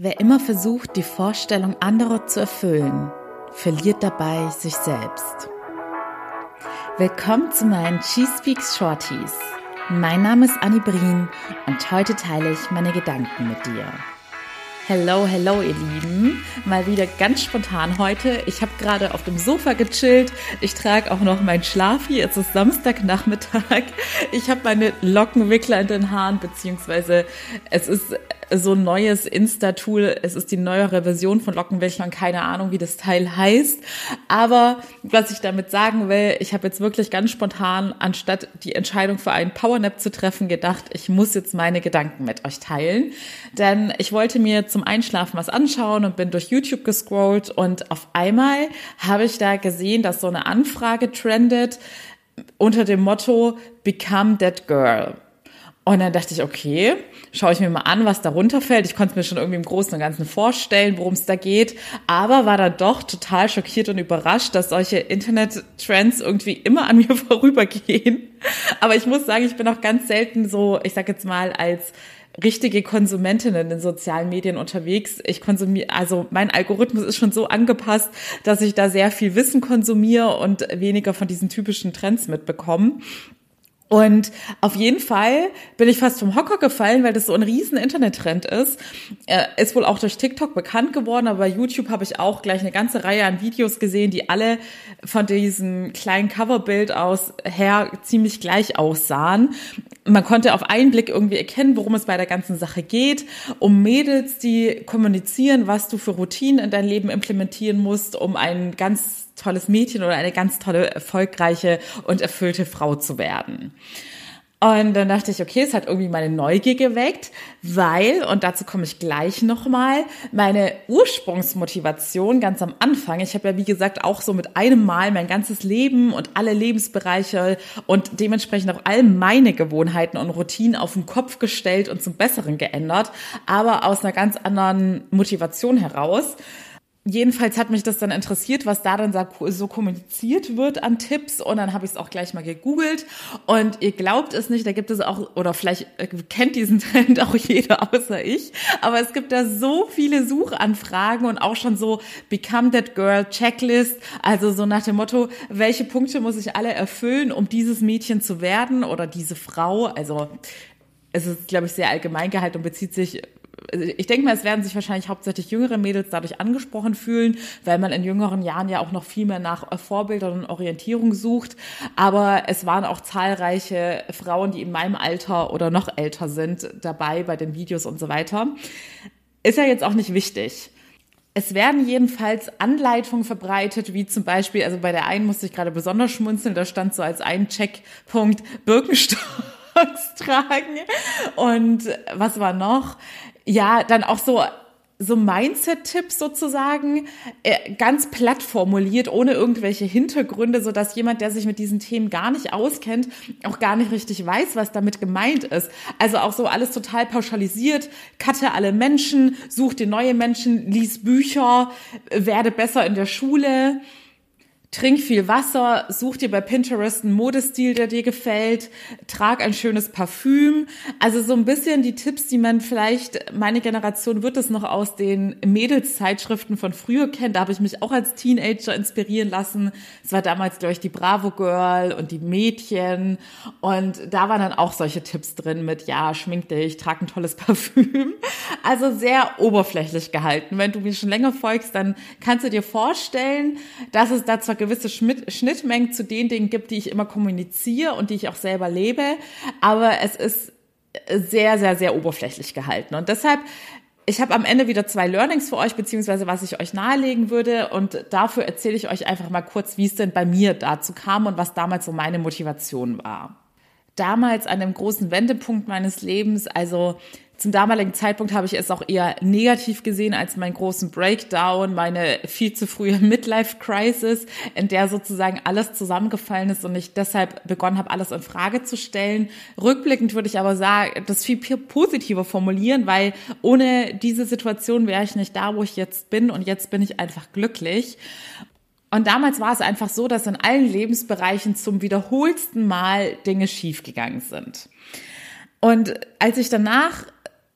Wer immer versucht, die Vorstellung anderer zu erfüllen, verliert dabei sich selbst. Willkommen zu meinen She Speaks Shorties. Mein Name ist Annie Brien und heute teile ich meine Gedanken mit dir. Hello, hello, ihr Lieben. Mal wieder ganz spontan heute. Ich habe gerade auf dem Sofa gechillt. Ich trage auch noch mein Schlafi. Es ist Samstagnachmittag. Ich habe meine Lockenwickler in den Haaren, beziehungsweise es ist so ein neues Insta-Tool. Es ist die neuere Version von Lockenwicklern. Keine Ahnung, wie das Teil heißt. Aber was ich damit sagen will, ich habe jetzt wirklich ganz spontan, anstatt die Entscheidung für einen Powernap zu treffen, gedacht, ich muss jetzt meine Gedanken mit euch teilen. Denn ich wollte mir zum Einschlafen was anschauen und bin durch YouTube gescrollt und auf einmal habe ich da gesehen, dass so eine Anfrage trendet unter dem Motto Become That Girl. Und dann dachte ich, okay, schaue ich mir mal an, was darunter fällt. Ich konnte es mir schon irgendwie im Großen und Ganzen vorstellen, worum es da geht, aber war dann doch total schockiert und überrascht, dass solche Internet-Trends irgendwie immer an mir vorübergehen. Aber ich muss sagen, ich bin auch ganz selten so, ich sag jetzt mal, als richtige Konsumentin in den sozialen Medien unterwegs. Ich konsumiere, also mein Algorithmus ist schon so angepasst, dass ich da sehr viel Wissen konsumiere und weniger von diesen typischen Trends mitbekomme. Und auf jeden Fall bin ich fast vom Hocker gefallen, weil das so ein riesen Internettrend ist. Ist wohl auch durch TikTok bekannt geworden, aber bei YouTube habe ich auch gleich eine ganze Reihe an Videos gesehen, die alle von diesem kleinen Coverbild aus her ziemlich gleich aussahen. Man konnte auf einen Blick irgendwie erkennen, worum es bei der ganzen Sache geht. Um Mädels, die kommunizieren, was du für Routinen in dein Leben implementieren musst, um einen ganz tolles Mädchen oder eine ganz tolle, erfolgreiche und erfüllte Frau zu werden. Und dann dachte ich, okay, es hat irgendwie meine Neugier geweckt, weil, und dazu komme ich gleich nochmal, meine Ursprungsmotivation ganz am Anfang, ich habe ja wie gesagt auch so mit einem Mal mein ganzes Leben und alle Lebensbereiche und dementsprechend auch all meine Gewohnheiten und Routinen auf den Kopf gestellt und zum Besseren geändert, aber aus einer ganz anderen Motivation heraus jedenfalls hat mich das dann interessiert, was da dann so kommuniziert wird an Tipps. Und dann habe ich es auch gleich mal gegoogelt. Und ihr glaubt es nicht, da gibt es auch, oder vielleicht äh, kennt diesen Trend auch jeder außer ich, aber es gibt da so viele Suchanfragen und auch schon so Become That Girl Checklist, also so nach dem Motto, welche Punkte muss ich alle erfüllen, um dieses Mädchen zu werden oder diese Frau, also es ist, glaube ich, sehr allgemein gehalten und bezieht sich ich denke mal, es werden sich wahrscheinlich hauptsächlich jüngere Mädels dadurch angesprochen fühlen, weil man in jüngeren Jahren ja auch noch viel mehr nach Vorbildern und Orientierung sucht. Aber es waren auch zahlreiche Frauen, die in meinem Alter oder noch älter sind, dabei bei den Videos und so weiter. Ist ja jetzt auch nicht wichtig. Es werden jedenfalls Anleitungen verbreitet, wie zum Beispiel, also bei der einen musste ich gerade besonders schmunzeln, da stand so als ein Checkpunkt Birkenstock tragen. Und was war noch? Ja, dann auch so so Mindset-Tipps sozusagen äh, ganz platt formuliert, ohne irgendwelche Hintergründe, so dass jemand, der sich mit diesen Themen gar nicht auskennt, auch gar nicht richtig weiß, was damit gemeint ist. Also auch so alles total pauschalisiert, cutte alle Menschen, such dir neue Menschen, lies Bücher, werde besser in der Schule. Trink viel Wasser, such dir bei Pinterest einen Modestil, der dir gefällt, trag ein schönes Parfüm. Also so ein bisschen die Tipps, die man vielleicht, meine Generation wird es noch aus den Mädelszeitschriften von früher kennen. Da habe ich mich auch als Teenager inspirieren lassen. Es war damals, ich, die Bravo Girl und die Mädchen. Und da waren dann auch solche Tipps drin mit, ja, schmink dich, trag ein tolles Parfüm. Also sehr oberflächlich gehalten. Wenn du mir schon länger folgst, dann kannst du dir vorstellen, dass es da zwar gewisse Schnittmengen zu den Dingen gibt, die ich immer kommuniziere und die ich auch selber lebe, aber es ist sehr, sehr, sehr oberflächlich gehalten. Und deshalb ich habe am Ende wieder zwei Learnings für euch, beziehungsweise was ich euch nahelegen würde. Und dafür erzähle ich euch einfach mal kurz, wie es denn bei mir dazu kam und was damals so meine Motivation war. Damals an dem großen Wendepunkt meines Lebens, also zum damaligen Zeitpunkt habe ich es auch eher negativ gesehen als meinen großen Breakdown, meine viel zu frühe Midlife-Crisis, in der sozusagen alles zusammengefallen ist und ich deshalb begonnen habe, alles in Frage zu stellen. Rückblickend würde ich aber sagen, das viel positiver formulieren, weil ohne diese Situation wäre ich nicht da, wo ich jetzt bin und jetzt bin ich einfach glücklich. Und damals war es einfach so, dass in allen Lebensbereichen zum wiederholsten Mal Dinge schiefgegangen sind. Und als ich danach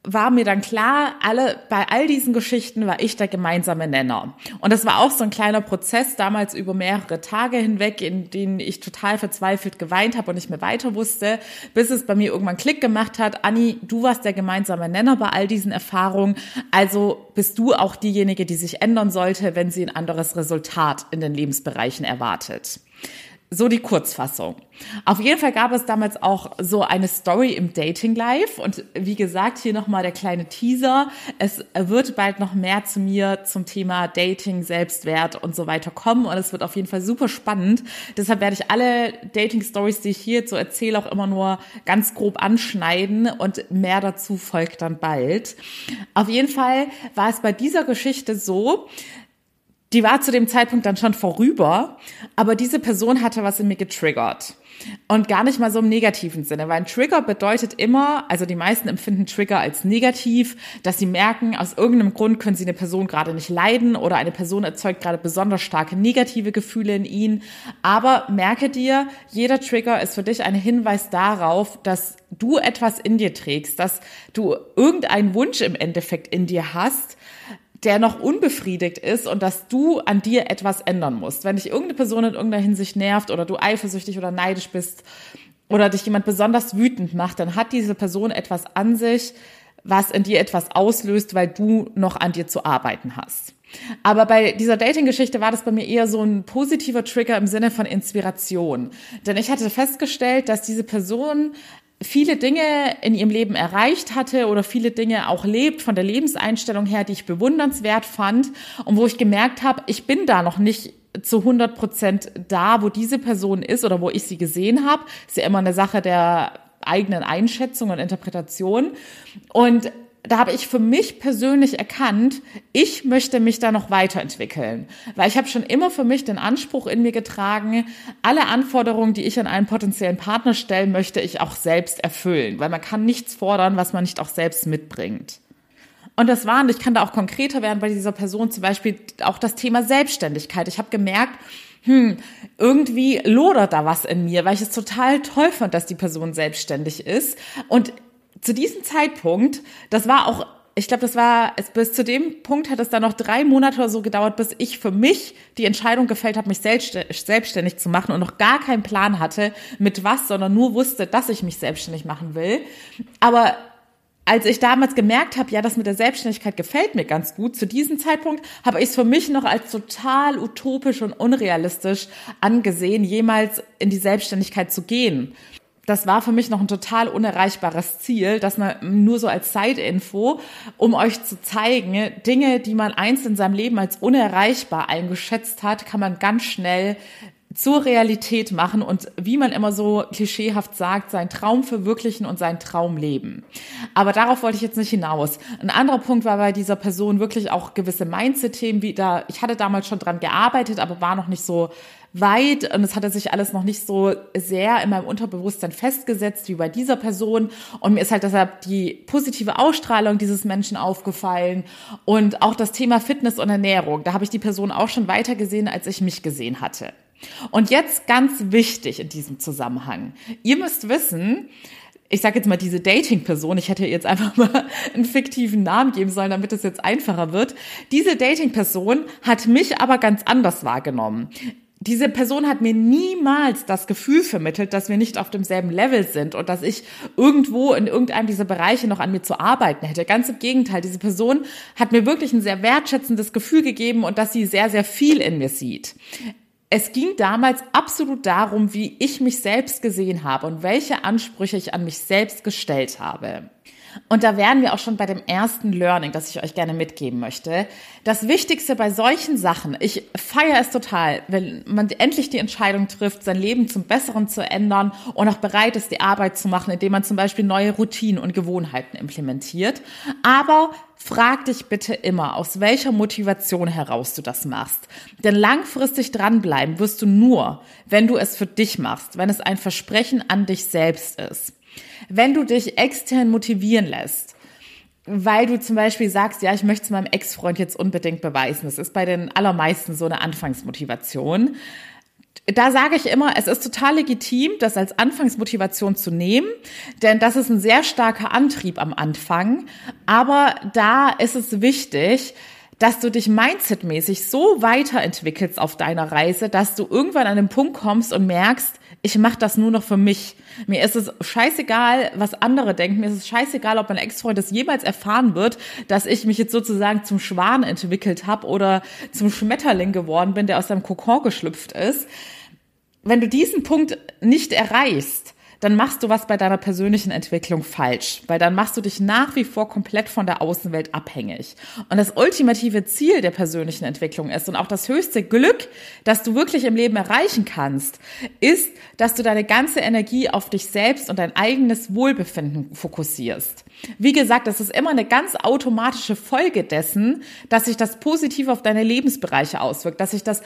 war mir dann klar, alle, bei all diesen Geschichten war ich der gemeinsame Nenner. Und das war auch so ein kleiner Prozess damals über mehrere Tage hinweg, in denen ich total verzweifelt geweint habe und nicht mehr weiter wusste, bis es bei mir irgendwann Klick gemacht hat. Anni, du warst der gemeinsame Nenner bei all diesen Erfahrungen. Also bist du auch diejenige, die sich ändern sollte, wenn sie ein anderes Resultat in den Lebensbereichen erwartet. So die Kurzfassung. Auf jeden Fall gab es damals auch so eine Story im Dating Live und wie gesagt, hier nochmal der kleine Teaser. Es wird bald noch mehr zu mir zum Thema Dating, Selbstwert und so weiter kommen und es wird auf jeden Fall super spannend. Deshalb werde ich alle Dating Stories, die ich hier so erzähle, auch immer nur ganz grob anschneiden und mehr dazu folgt dann bald. Auf jeden Fall war es bei dieser Geschichte so, die war zu dem Zeitpunkt dann schon vorüber, aber diese Person hatte was in mir getriggert. Und gar nicht mal so im negativen Sinne, weil ein Trigger bedeutet immer, also die meisten empfinden Trigger als negativ, dass sie merken, aus irgendeinem Grund können sie eine Person gerade nicht leiden oder eine Person erzeugt gerade besonders starke negative Gefühle in ihnen. Aber merke dir, jeder Trigger ist für dich ein Hinweis darauf, dass du etwas in dir trägst, dass du irgendeinen Wunsch im Endeffekt in dir hast, der noch unbefriedigt ist und dass du an dir etwas ändern musst. Wenn dich irgendeine Person in irgendeiner Hinsicht nervt oder du eifersüchtig oder neidisch bist oder dich jemand besonders wütend macht, dann hat diese Person etwas an sich, was in dir etwas auslöst, weil du noch an dir zu arbeiten hast. Aber bei dieser Dating-Geschichte war das bei mir eher so ein positiver Trigger im Sinne von Inspiration. Denn ich hatte festgestellt, dass diese Person viele Dinge in ihrem Leben erreicht hatte oder viele Dinge auch lebt von der Lebenseinstellung her, die ich bewundernswert fand und wo ich gemerkt habe, ich bin da noch nicht zu 100 Prozent da, wo diese Person ist oder wo ich sie gesehen habe. Ist ja immer eine Sache der eigenen Einschätzung und Interpretation. Und da habe ich für mich persönlich erkannt, ich möchte mich da noch weiterentwickeln, weil ich habe schon immer für mich den Anspruch in mir getragen, alle Anforderungen, die ich an einen potenziellen Partner stellen möchte, ich auch selbst erfüllen, weil man kann nichts fordern, was man nicht auch selbst mitbringt. Und das war, und ich kann da auch konkreter werden bei dieser Person, zum Beispiel auch das Thema Selbstständigkeit. Ich habe gemerkt, hm, irgendwie lodert da was in mir, weil ich es total toll fand, dass die Person selbstständig ist. Und zu diesem Zeitpunkt, das war auch ich glaube, das war, es, bis zu dem Punkt hat es dann noch drei Monate oder so gedauert, bis ich für mich die Entscheidung gefällt habe, mich selbstständig zu machen und noch gar keinen Plan hatte, mit was, sondern nur wusste, dass ich mich selbstständig machen will. Aber als ich damals gemerkt habe, ja, das mit der Selbstständigkeit gefällt mir ganz gut, zu diesem Zeitpunkt habe ich es für mich noch als total utopisch und unrealistisch angesehen, jemals in die Selbstständigkeit zu gehen das war für mich noch ein total unerreichbares Ziel, dass man nur so als Zeitinfo, um euch zu zeigen, Dinge, die man einst in seinem Leben als unerreichbar eingeschätzt hat, kann man ganz schnell zur Realität machen und wie man immer so klischeehaft sagt, seinen Traum verwirklichen und seinen Traum leben. Aber darauf wollte ich jetzt nicht hinaus. Ein anderer Punkt war bei dieser Person wirklich auch gewisse Mindset-Themen, wie da, ich hatte damals schon dran gearbeitet, aber war noch nicht so weit und es hatte sich alles noch nicht so sehr in meinem Unterbewusstsein festgesetzt wie bei dieser Person und mir ist halt deshalb die positive Ausstrahlung dieses Menschen aufgefallen und auch das Thema Fitness und Ernährung. Da habe ich die Person auch schon weiter gesehen, als ich mich gesehen hatte. Und jetzt ganz wichtig in diesem Zusammenhang. Ihr müsst wissen, ich sage jetzt mal diese Dating-Person, ich hätte jetzt einfach mal einen fiktiven Namen geben sollen, damit es jetzt einfacher wird. Diese Dating-Person hat mich aber ganz anders wahrgenommen diese Person hat mir niemals das Gefühl vermittelt, dass wir nicht auf demselben Level sind und dass ich irgendwo in irgendeinem dieser Bereiche noch an mir zu arbeiten hätte. Ganz im Gegenteil, diese Person hat mir wirklich ein sehr wertschätzendes Gefühl gegeben und dass sie sehr, sehr viel in mir sieht. Es ging damals absolut darum, wie ich mich selbst gesehen habe und welche Ansprüche ich an mich selbst gestellt habe. Und da wären wir auch schon bei dem ersten Learning, das ich euch gerne mitgeben möchte. Das Wichtigste bei solchen Sachen, ich feiere es total, wenn man endlich die Entscheidung trifft, sein Leben zum Besseren zu ändern und auch bereit ist, die Arbeit zu machen, indem man zum Beispiel neue Routinen und Gewohnheiten implementiert. Aber Frag dich bitte immer, aus welcher Motivation heraus du das machst. Denn langfristig dranbleiben wirst du nur, wenn du es für dich machst, wenn es ein Versprechen an dich selbst ist. Wenn du dich extern motivieren lässt, weil du zum Beispiel sagst, ja, ich möchte es meinem Ex-Freund jetzt unbedingt beweisen. Das ist bei den allermeisten so eine Anfangsmotivation. da sage ich immer, es ist total legitim, das als Anfangsmotivation zu nehmen, denn das ist ein sehr starker Antrieb am Anfang. Aber da ist es wichtig, dass du dich mindsetmäßig so weiterentwickelst auf deiner Reise, dass du irgendwann an den Punkt kommst und merkst, ich mache das nur noch für mich. Mir ist es scheißegal, was andere denken. Mir ist es scheißegal, ob mein Ex-Freund das jemals erfahren wird, dass ich mich jetzt sozusagen zum Schwan entwickelt habe oder zum Schmetterling geworden bin, der aus seinem Kokon geschlüpft ist. Wenn du diesen Punkt nicht erreichst, dann machst du was bei deiner persönlichen Entwicklung falsch, weil dann machst du dich nach wie vor komplett von der Außenwelt abhängig. Und das ultimative Ziel der persönlichen Entwicklung ist und auch das höchste Glück, das du wirklich im Leben erreichen kannst, ist, dass du deine ganze Energie auf dich selbst und dein eigenes Wohlbefinden fokussierst. Wie gesagt, das ist immer eine ganz automatische Folge dessen, dass sich das positiv auf deine Lebensbereiche auswirkt, dass sich das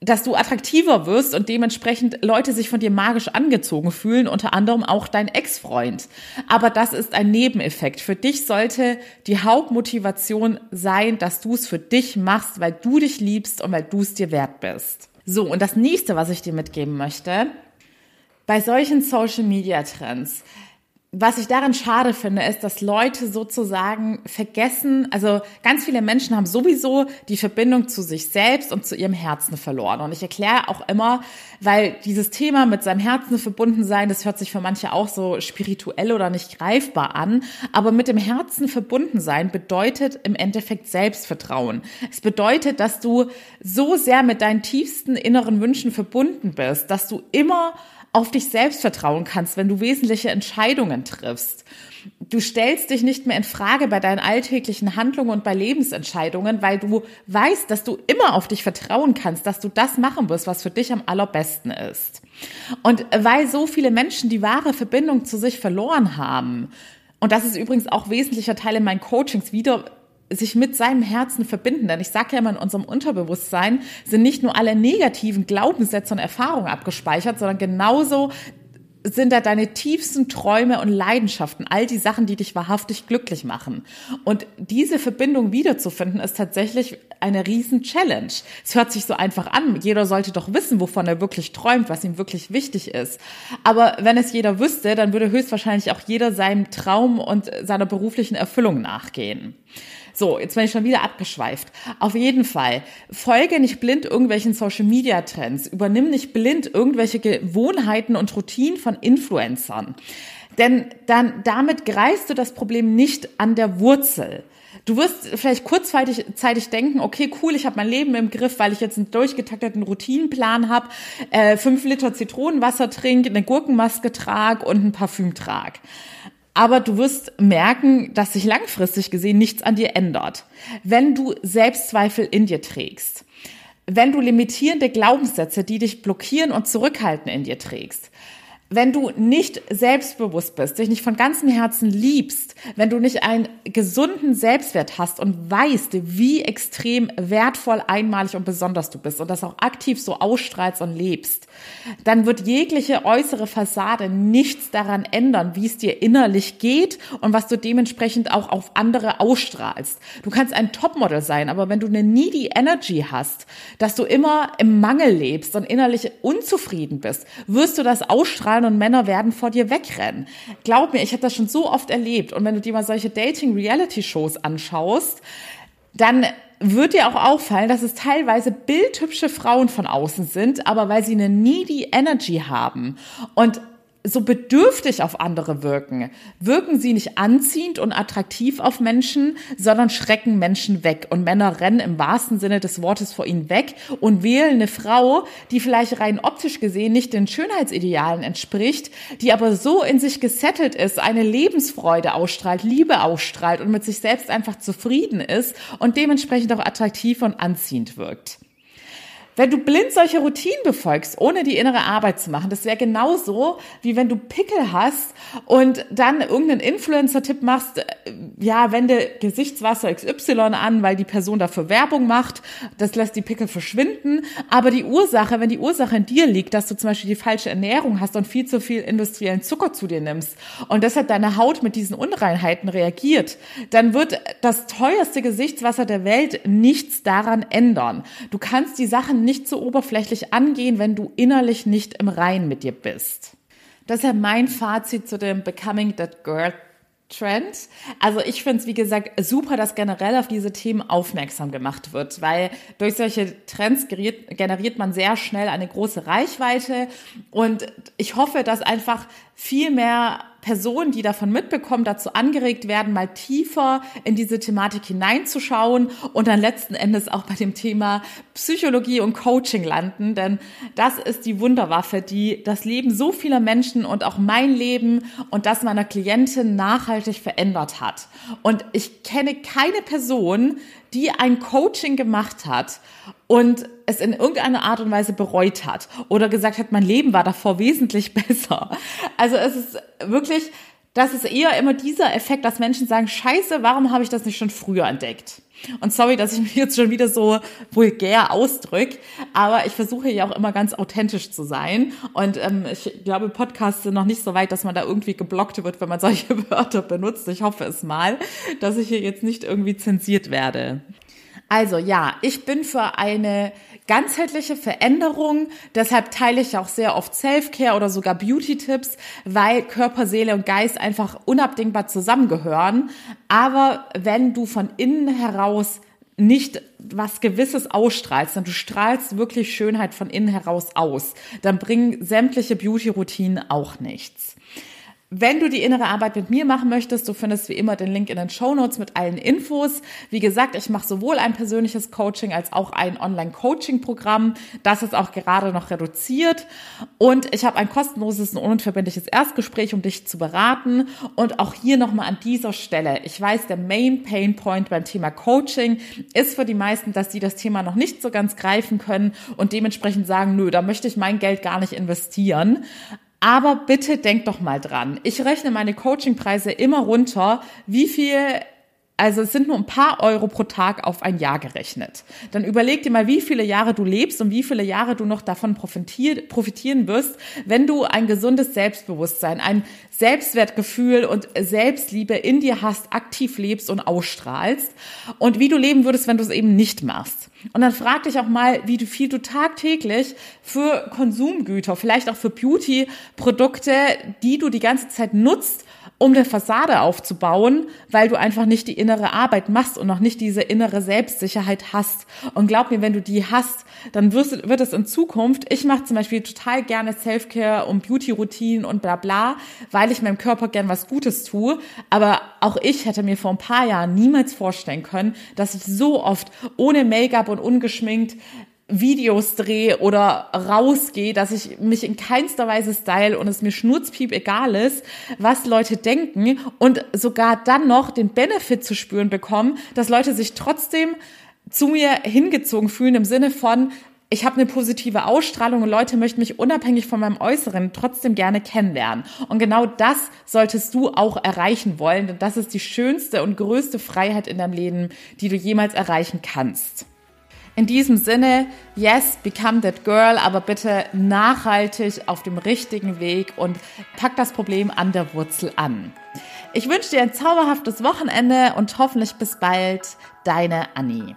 dass du attraktiver wirst und dementsprechend Leute sich von dir magisch angezogen fühlen, unter anderem auch dein Ex-Freund. Aber das ist ein Nebeneffekt. Für dich sollte die Hauptmotivation sein, dass du es für dich machst, weil du dich liebst und weil du es dir wert bist. So, und das nächste, was ich dir mitgeben möchte, bei solchen Social Media Trends, was ich daran schade finde, ist, dass Leute sozusagen vergessen, also ganz viele Menschen haben sowieso die Verbindung zu sich selbst und zu ihrem Herzen verloren. Und ich erkläre auch immer, weil dieses Thema mit seinem Herzen verbunden sein, das hört sich für manche auch so spirituell oder nicht greifbar an. Aber mit dem Herzen verbunden sein bedeutet im Endeffekt Selbstvertrauen. Es bedeutet, dass du so sehr mit deinen tiefsten inneren Wünschen verbunden bist, dass du immer auf dich selbst vertrauen kannst, wenn du wesentliche Entscheidungen triffst. Du stellst dich nicht mehr in Frage bei deinen alltäglichen Handlungen und bei Lebensentscheidungen, weil du weißt, dass du immer auf dich vertrauen kannst, dass du das machen wirst, was für dich am allerbesten ist. Und weil so viele Menschen die wahre Verbindung zu sich verloren haben, und das ist übrigens auch wesentlicher Teil in meinen Coachings, wieder sich mit seinem Herzen verbinden. Denn ich sage ja immer, in unserem Unterbewusstsein sind nicht nur alle negativen Glaubenssätze und Erfahrungen abgespeichert, sondern genauso sind da deine tiefsten Träume und Leidenschaften, all die Sachen, die dich wahrhaftig glücklich machen. Und diese Verbindung wiederzufinden, ist tatsächlich eine riesen Challenge. Es hört sich so einfach an. Jeder sollte doch wissen, wovon er wirklich träumt, was ihm wirklich wichtig ist. Aber wenn es jeder wüsste, dann würde höchstwahrscheinlich auch jeder seinem Traum und seiner beruflichen Erfüllung nachgehen. So, jetzt bin ich schon wieder abgeschweift. Auf jeden Fall, folge nicht blind irgendwelchen Social Media Trends, übernimm nicht blind irgendwelche Gewohnheiten und Routinen von Influencern. Denn dann, damit greifst du das Problem nicht an der Wurzel. Du wirst vielleicht kurzzeitig zeitig denken, okay, cool, ich habe mein Leben im Griff, weil ich jetzt einen durchgetakteten Routinenplan habe, äh, fünf Liter Zitronenwasser trinke, eine Gurkenmaske trage und ein Parfüm trage aber du wirst merken, dass sich langfristig gesehen nichts an dir ändert. Wenn du Selbstzweifel in dir trägst, wenn du limitierende Glaubenssätze, die dich blockieren und zurückhalten, in dir trägst, wenn du nicht selbstbewusst bist, dich nicht von ganzem Herzen liebst, wenn du nicht einen gesunden Selbstwert hast und weißt, wie extrem wertvoll, einmalig und besonders du bist und das auch aktiv so ausstrahlst und lebst, dann wird jegliche äußere Fassade nichts daran ändern, wie es dir innerlich geht und was du dementsprechend auch auf andere ausstrahlst. Du kannst ein Topmodel sein, aber wenn du eine needy Energy hast, dass du immer im Mangel lebst und innerlich unzufrieden bist, wirst du das ausstrahlen strahlen und Männer werden vor dir wegrennen. Glaub mir, ich habe das schon so oft erlebt. Und wenn du dir mal solche Dating-Reality-Shows anschaust, dann wird dir auch auffallen, dass es teilweise bildhübsche Frauen von außen sind, aber weil sie eine needy Energy haben. Und so bedürftig auf andere wirken, wirken sie nicht anziehend und attraktiv auf Menschen, sondern schrecken Menschen weg. Und Männer rennen im wahrsten Sinne des Wortes vor ihnen weg und wählen eine Frau, die vielleicht rein optisch gesehen nicht den Schönheitsidealen entspricht, die aber so in sich gesettelt ist, eine Lebensfreude ausstrahlt, Liebe ausstrahlt und mit sich selbst einfach zufrieden ist und dementsprechend auch attraktiv und anziehend wirkt. Wenn du blind solche Routinen befolgst, ohne die innere Arbeit zu machen, das wäre genauso, wie wenn du Pickel hast und dann irgendeinen Influencer-Tipp machst, äh, ja, wende Gesichtswasser XY an, weil die Person dafür Werbung macht, das lässt die Pickel verschwinden, aber die Ursache, wenn die Ursache in dir liegt, dass du zum Beispiel die falsche Ernährung hast und viel zu viel industriellen Zucker zu dir nimmst und deshalb deine Haut mit diesen Unreinheiten reagiert, dann wird das teuerste Gesichtswasser der Welt nichts daran ändern. Du kannst die Sachen nicht so oberflächlich angehen, wenn du innerlich nicht im Rein mit dir bist. Deshalb mein Fazit zu dem Becoming That Girl Trend. Also ich finde es, wie gesagt, super, dass generell auf diese Themen aufmerksam gemacht wird, weil durch solche Trends generiert man sehr schnell eine große Reichweite und ich hoffe, dass einfach viel mehr Personen, die davon mitbekommen, dazu angeregt werden, mal tiefer in diese Thematik hineinzuschauen und dann letzten Endes auch bei dem Thema Psychologie und Coaching landen. Denn das ist die Wunderwaffe, die das Leben so vieler Menschen und auch mein Leben und das meiner Klientin nachhaltig verändert hat. Und ich kenne keine Person, die ein Coaching gemacht hat und es in irgendeiner Art und Weise bereut hat oder gesagt hat, mein Leben war davor wesentlich besser. Also es ist wirklich, das ist eher immer dieser Effekt, dass Menschen sagen, scheiße, warum habe ich das nicht schon früher entdeckt? Und sorry, dass ich mich jetzt schon wieder so vulgär ausdrücke, aber ich versuche ja auch immer ganz authentisch zu sein. Und ähm, ich glaube, Podcasts sind noch nicht so weit, dass man da irgendwie geblockt wird, wenn man solche Wörter benutzt. Ich hoffe es mal, dass ich hier jetzt nicht irgendwie zensiert werde. Also ja, ich bin für eine ganzheitliche Veränderung. Deshalb teile ich auch sehr oft Self-Care oder sogar Beauty-Tipps, weil Körper, Seele und Geist einfach unabdingbar zusammengehören. Aber wenn du von innen heraus nicht was Gewisses ausstrahlst, sondern du strahlst wirklich Schönheit von innen heraus aus, dann bringen sämtliche Beauty-Routinen auch nichts. Wenn du die innere Arbeit mit mir machen möchtest, du findest wie immer den Link in den Show Notes mit allen Infos. Wie gesagt, ich mache sowohl ein persönliches Coaching als auch ein Online-Coaching-Programm. Das ist auch gerade noch reduziert. Und ich habe ein kostenloses und unverbindliches Erstgespräch, um dich zu beraten. Und auch hier nochmal an dieser Stelle. Ich weiß, der Main Pain Point beim Thema Coaching ist für die meisten, dass sie das Thema noch nicht so ganz greifen können und dementsprechend sagen, nö, da möchte ich mein Geld gar nicht investieren. Aber bitte denk doch mal dran. Ich rechne meine Coachingpreise immer runter, wie viel also es sind nur ein paar Euro pro Tag auf ein Jahr gerechnet. Dann überleg dir mal, wie viele Jahre du lebst und wie viele Jahre du noch davon profitieren wirst, wenn du ein gesundes Selbstbewusstsein, ein Selbstwertgefühl und Selbstliebe in dir hast, aktiv lebst und ausstrahlst und wie du leben würdest, wenn du es eben nicht machst. Und dann frag dich auch mal, wie viel du tagtäglich für Konsumgüter, vielleicht auch für Beauty-Produkte, die du die ganze Zeit nutzt, um eine Fassade aufzubauen, weil du einfach nicht die innere Arbeit machst und noch nicht diese innere Selbstsicherheit hast. Und glaub mir, wenn du die hast, dann wirst, wird es in Zukunft, ich mache zum Beispiel total gerne Self-Care und Beauty-Routinen und bla bla, weil ich meinem Körper gern was Gutes tue. Aber auch ich hätte mir vor ein paar Jahren niemals vorstellen können, dass ich so oft ohne Make-up und ungeschminkt Videos drehe oder rausgehe, dass ich mich in keinster Weise style und es mir schnurzpiep egal ist, was Leute denken und sogar dann noch den Benefit zu spüren bekommen, dass Leute sich trotzdem zu mir hingezogen fühlen im Sinne von, ich habe eine positive Ausstrahlung und Leute möchten mich unabhängig von meinem Äußeren trotzdem gerne kennenlernen. Und genau das solltest du auch erreichen wollen, denn das ist die schönste und größte Freiheit in deinem Leben, die du jemals erreichen kannst. In diesem Sinne, yes, become that girl, aber bitte nachhaltig auf dem richtigen Weg und pack das Problem an der Wurzel an. Ich wünsche dir ein zauberhaftes Wochenende und hoffentlich bis bald, deine Annie.